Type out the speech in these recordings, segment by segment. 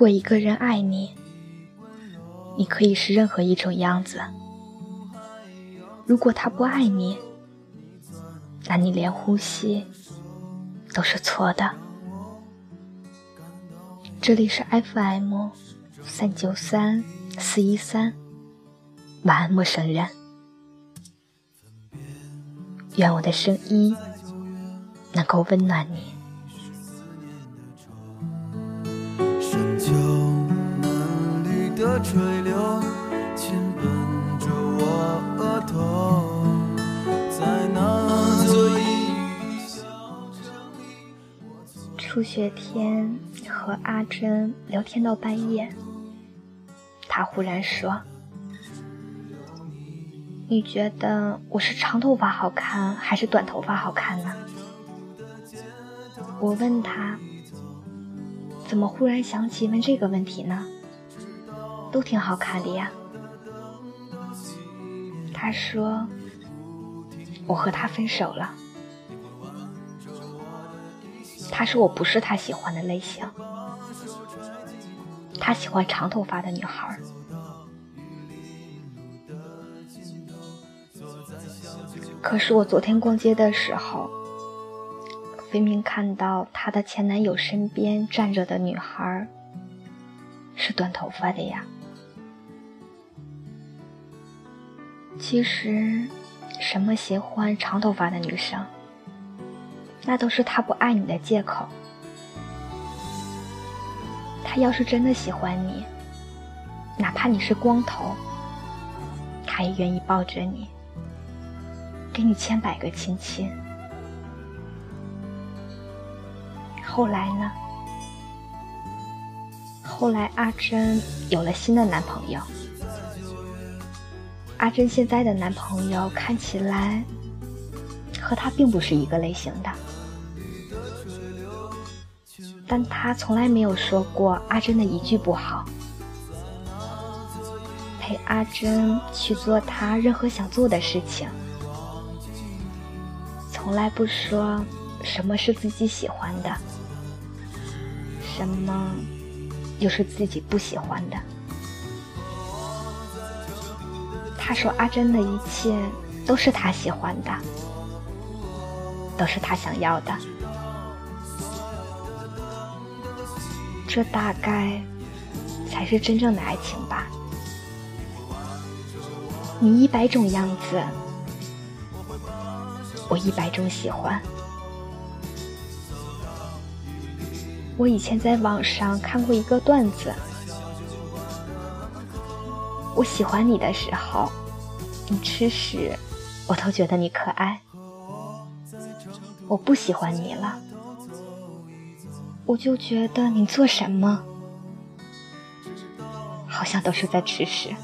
如果一个人爱你，你可以是任何一种样子；如果他不爱你，那你连呼吸都是错的。这里是 FM 三九三四一三，晚安，陌生人。愿我的声音能够温暖你。初雪天和阿珍聊天到半夜，他忽然说：“你觉得我是长头发好看还是短头发好看呢？”我问他：“怎么忽然想起问这个问题呢？”都挺好看的呀。他说：“我和他分手了。”他说：“我不是他喜欢的类型，他喜欢长头发的女孩。”可是我昨天逛街的时候，分明看到他的前男友身边站着的女孩是短头发的呀。其实，什么喜欢长头发的女生，那都是他不爱你的借口。他要是真的喜欢你，哪怕你是光头，他也愿意抱着你，给你千百个亲亲。后来呢？后来阿珍有了新的男朋友。阿珍现在的男朋友看起来和她并不是一个类型的，但他从来没有说过阿珍的一句不好，陪阿珍去做他任何想做的事情，从来不说什么是自己喜欢的，什么又是自己不喜欢的。他说：“阿珍的一切都是他喜欢的，都是他想要的。这大概才是真正的爱情吧。你一百种样子，我一百种喜欢。我以前在网上看过一个段子，我喜欢你的时候。”你吃屎，我都觉得你可爱。我不喜欢你了，我就觉得你做什么，好像都是在吃屎。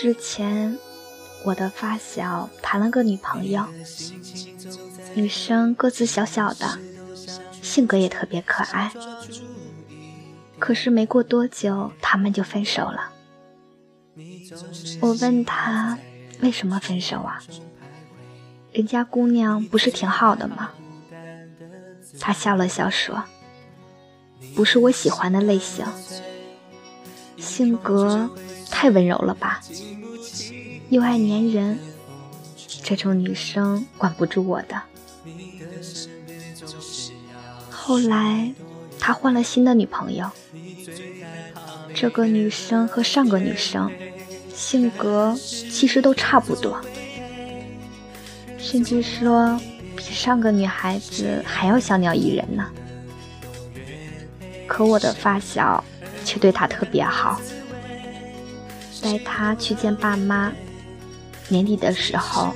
之前我的发小谈了个女朋友，女生个子小小的，性格也特别可爱。可是没过多久，他们就分手了。我问他为什么分手啊？人家姑娘不是挺好的吗？他笑了笑说：“不是我喜欢的类型，性格太温柔了吧，又爱粘人，这种女生管不住我的。”后来他换了新的女朋友，这个女生和上个女生性格其实都差不多，甚至说。比上个女孩子还要小鸟依人呢，可我的发小却对她特别好，带她去见爸妈，年底的时候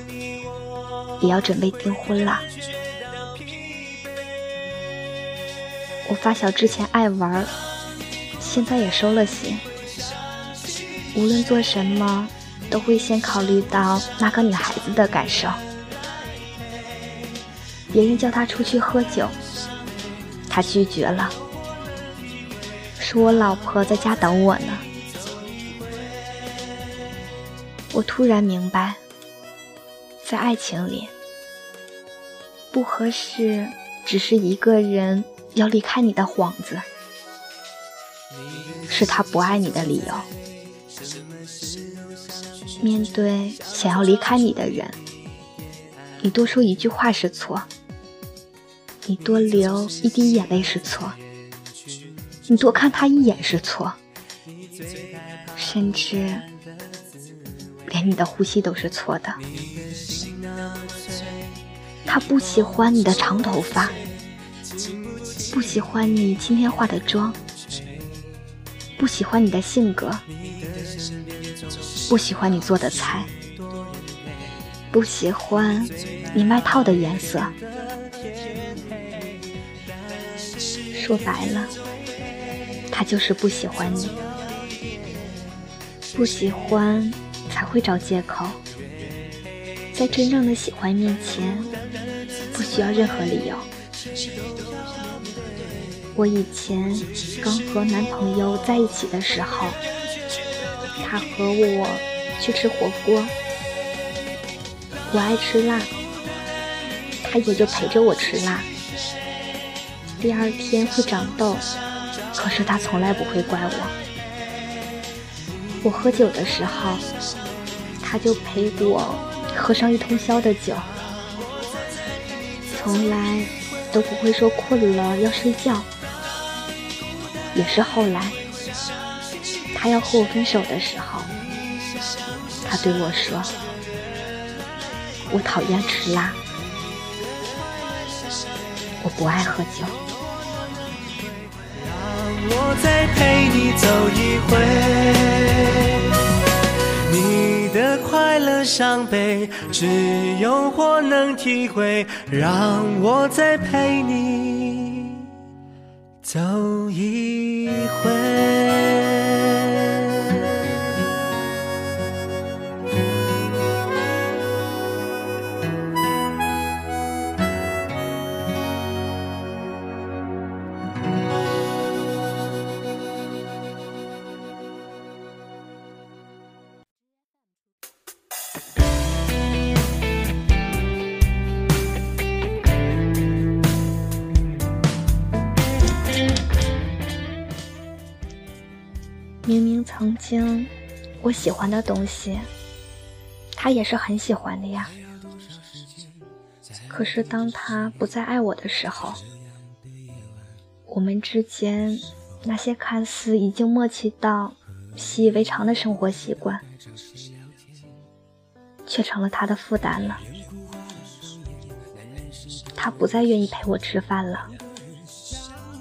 也要准备订婚了。我发小之前爱玩，现在也收了心，无论做什么都会先考虑到那个女孩子的感受。别人叫他出去喝酒，他拒绝了，说我老婆在家等我呢。我突然明白，在爱情里，不合适只是一个人要离开你的幌子，是他不爱你的理由。面对想要离开你的人，你多说一句话是错。你多流一滴眼泪是错，你多看他一眼是错，甚至连你的呼吸都是错的。他不喜欢你的长头发，不喜欢你今天化的妆，不喜欢你的性格，不喜欢你做的菜，不喜欢你外套的颜色。说白了，他就是不喜欢你，不喜欢会找借口，在真正的喜欢面前，不需要任何理由。我以前刚和男朋友在一起的时候，他和我去吃火锅，我爱吃辣，他也就陪着我吃辣。第二天会长痘，可是他从来不会怪我。我喝酒的时候，他就陪我喝上一通宵的酒，从来都不会说困了要睡觉。也是后来，他要和我分手的时候，他对我说：“我讨厌吃辣，我不爱喝酒。”我再陪你走一回，的快乐伤悲，只有我能体会。让我再陪你走一回。曾经我喜欢的东西，他也是很喜欢的呀。可是当他不再爱我的时候，我们之间那些看似已经默契到习以为常的生活习惯，却成了他的负担了。他不再愿意陪我吃饭了，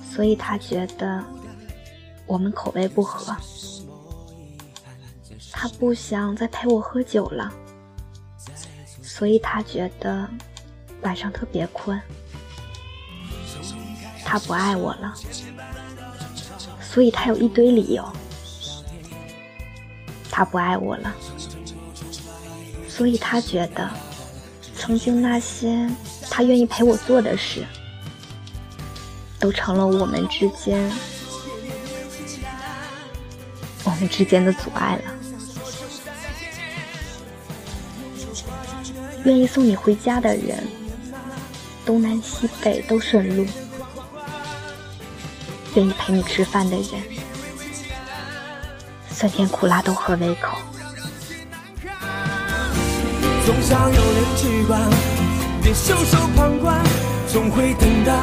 所以他觉得我们口味不合。他不想再陪我喝酒了，所以他觉得晚上特别困。他不爱我了，所以他有一堆理由。他不爱我了，所以他觉得，曾经那些他愿意陪我做的事，都成了我们之间，我们之间的阻碍了。愿意送你回家的人，东南西北都顺路；愿意陪你吃饭的人，酸甜苦辣都合胃口。总想有人去管，别袖手旁观，总会等到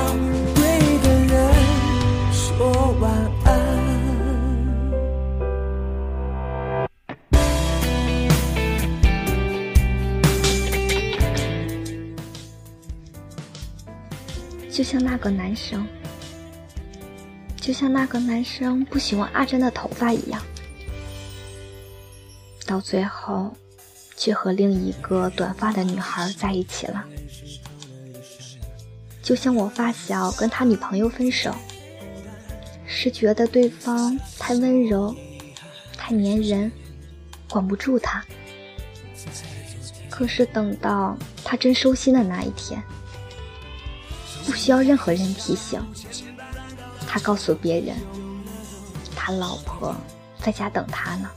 就像那个男生，就像那个男生不喜欢阿珍的头发一样，到最后。却和另一个短发的女孩在一起了，就像我发小跟他女朋友分手，是觉得对方太温柔、太粘人，管不住他。可是等到他真收心的那一天，需要任何人提醒，他告诉别人，他老婆在家等他呢。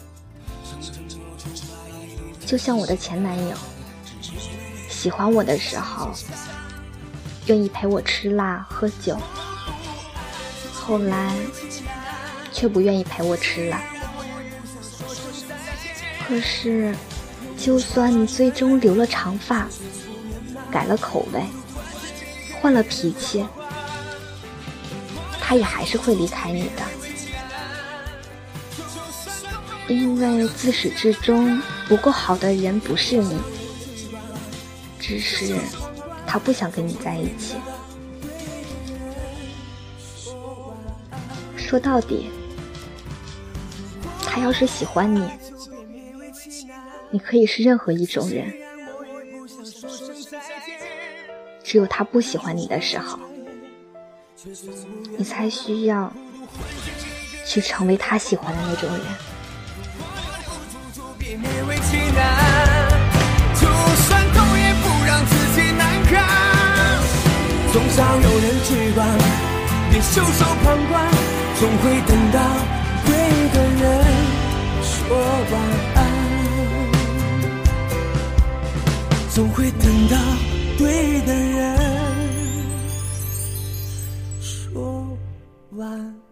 就像我的前男友，喜欢我的时候，愿意陪我吃辣喝酒，后来却不愿意陪我吃了。可是，就算你最终留了长发，改了口味，换了脾气，他也还是会离开你的，因为自始至终。不够好的人不是你，只是他不想跟你在一起。说到底，他要是喜欢你，你可以是任何一种人。只有他不喜欢你的时候，你才需要去成为他喜欢的那种人。勉为其难，就算痛也不让自己难堪。总想有人去管，别袖手旁观，总会等到对的人说晚安。总会等到对的人说完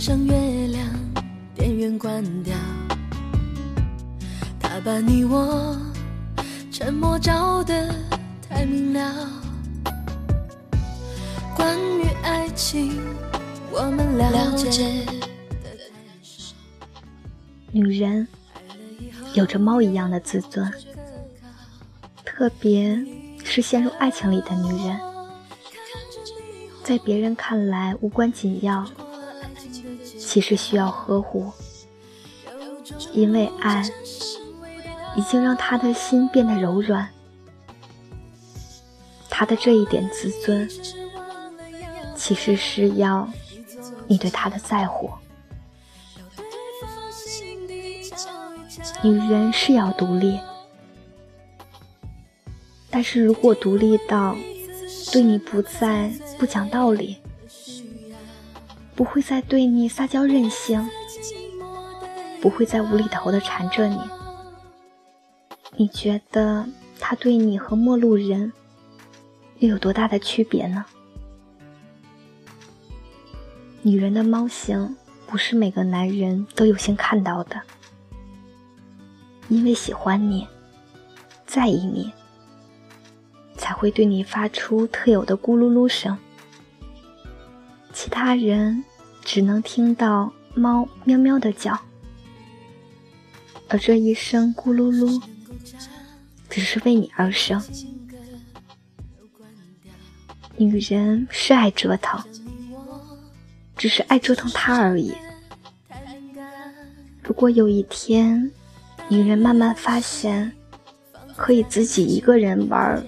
上月亮，电源关掉，他把你我沉默照得太明了。关于爱情，我们了解的女人有着猫一样的自尊，特别是陷入爱情里的女人，在别人看来无关紧要。其实需要呵护，因为爱已经让他的心变得柔软。他的这一点自尊，其实是要你对他的在乎。女人是要独立，但是如果独立到对你不再不讲道理。不会再对你撒娇任性，不会再无厘头的缠着你。你觉得他对你和陌路人又有多大的区别呢？女人的猫性不是每个男人都有幸看到的，因为喜欢你，在意你，才会对你发出特有的咕噜噜声，其他人只能听到猫喵喵的叫，而这一声咕噜噜，只是为你而生。女人是爱折腾，只是爱折腾他而已。如果有一天，女人慢慢发现可以自己一个人玩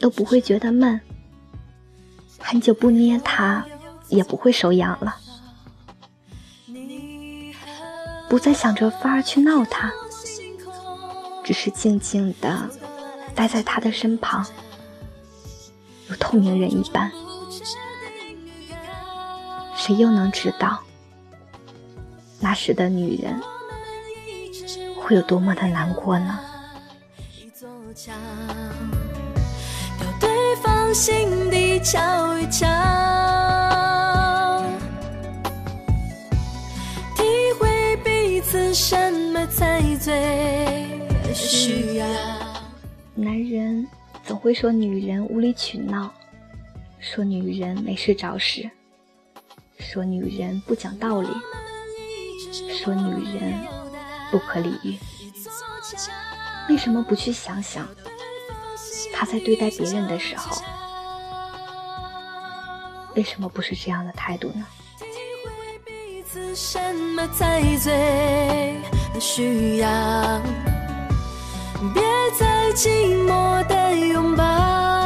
都不会觉得闷，很久不捏他也不会手痒了，不再想着法儿去闹他，只是静静的待在他的身旁。如透明人一般，谁又能知道那时的女人会有多么的难过呢？对方心底瞧一瞧，最需要。男人。总会说女人无理取闹，说女人没事找事，说女人不讲道理，说女人不可理喻。为什么不去想想，他在对待别人的时候，为什么不是这样的态度呢？什么才最需要。别再寂寞的拥抱。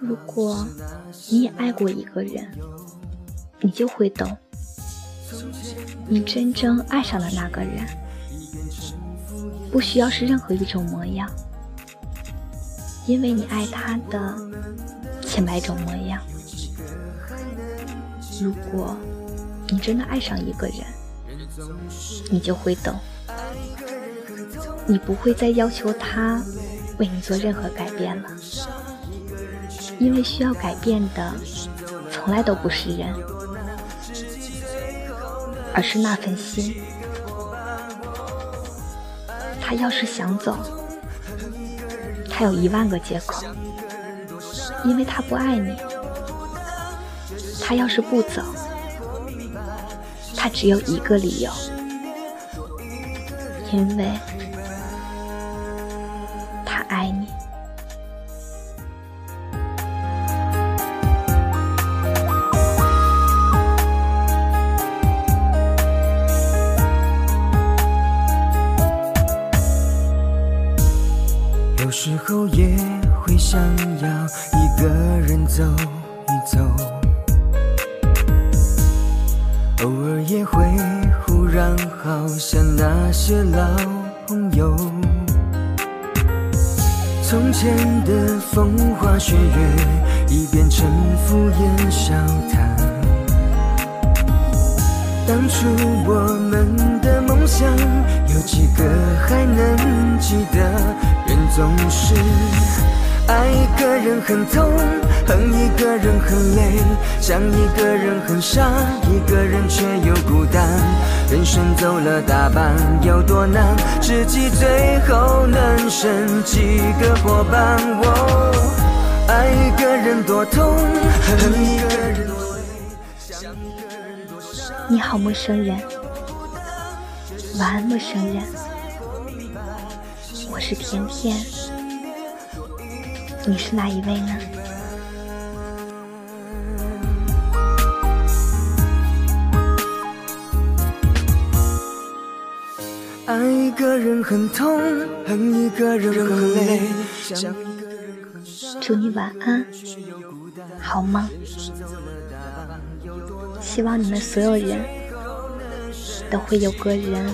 如果你也爱过一个人，你就会懂，你真正爱上的那个人，不需要是任何一种模样，因为你爱他的千百种模样。如果。你真的爱上一个人，你就会懂，你不会再要求他为你做任何改变了，因为需要改变的从来都不是人，而是那份心。他要是想走，他有一万个借口，因为他不爱你。他要是不走。他只有一个理由，因为走。偶尔也会忽然好像那些老朋友，从前的风花雪月已变成敷衍笑谈。当初我们的梦想，有几个还能记得？人总是爱一个人很痛。恨一个人很累，想一个人很傻，一个人却又孤单。人生走了大半，有多难？知己最后能剩几个伙伴？哦，爱一个人多痛，恨一个人多累，想一个人多傻。你好，陌生人，晚安，陌生人。我是甜甜。你是哪一位呢？爱一个人很痛，恨一个人很累。祝你晚安，好吗？希望你们所有人都会有个人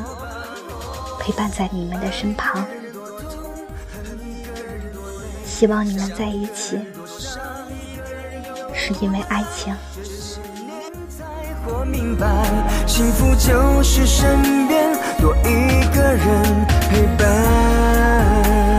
陪伴在你们的身旁。希望你们在一起，是因为爱情。明白，幸福就是身边多一个人陪伴。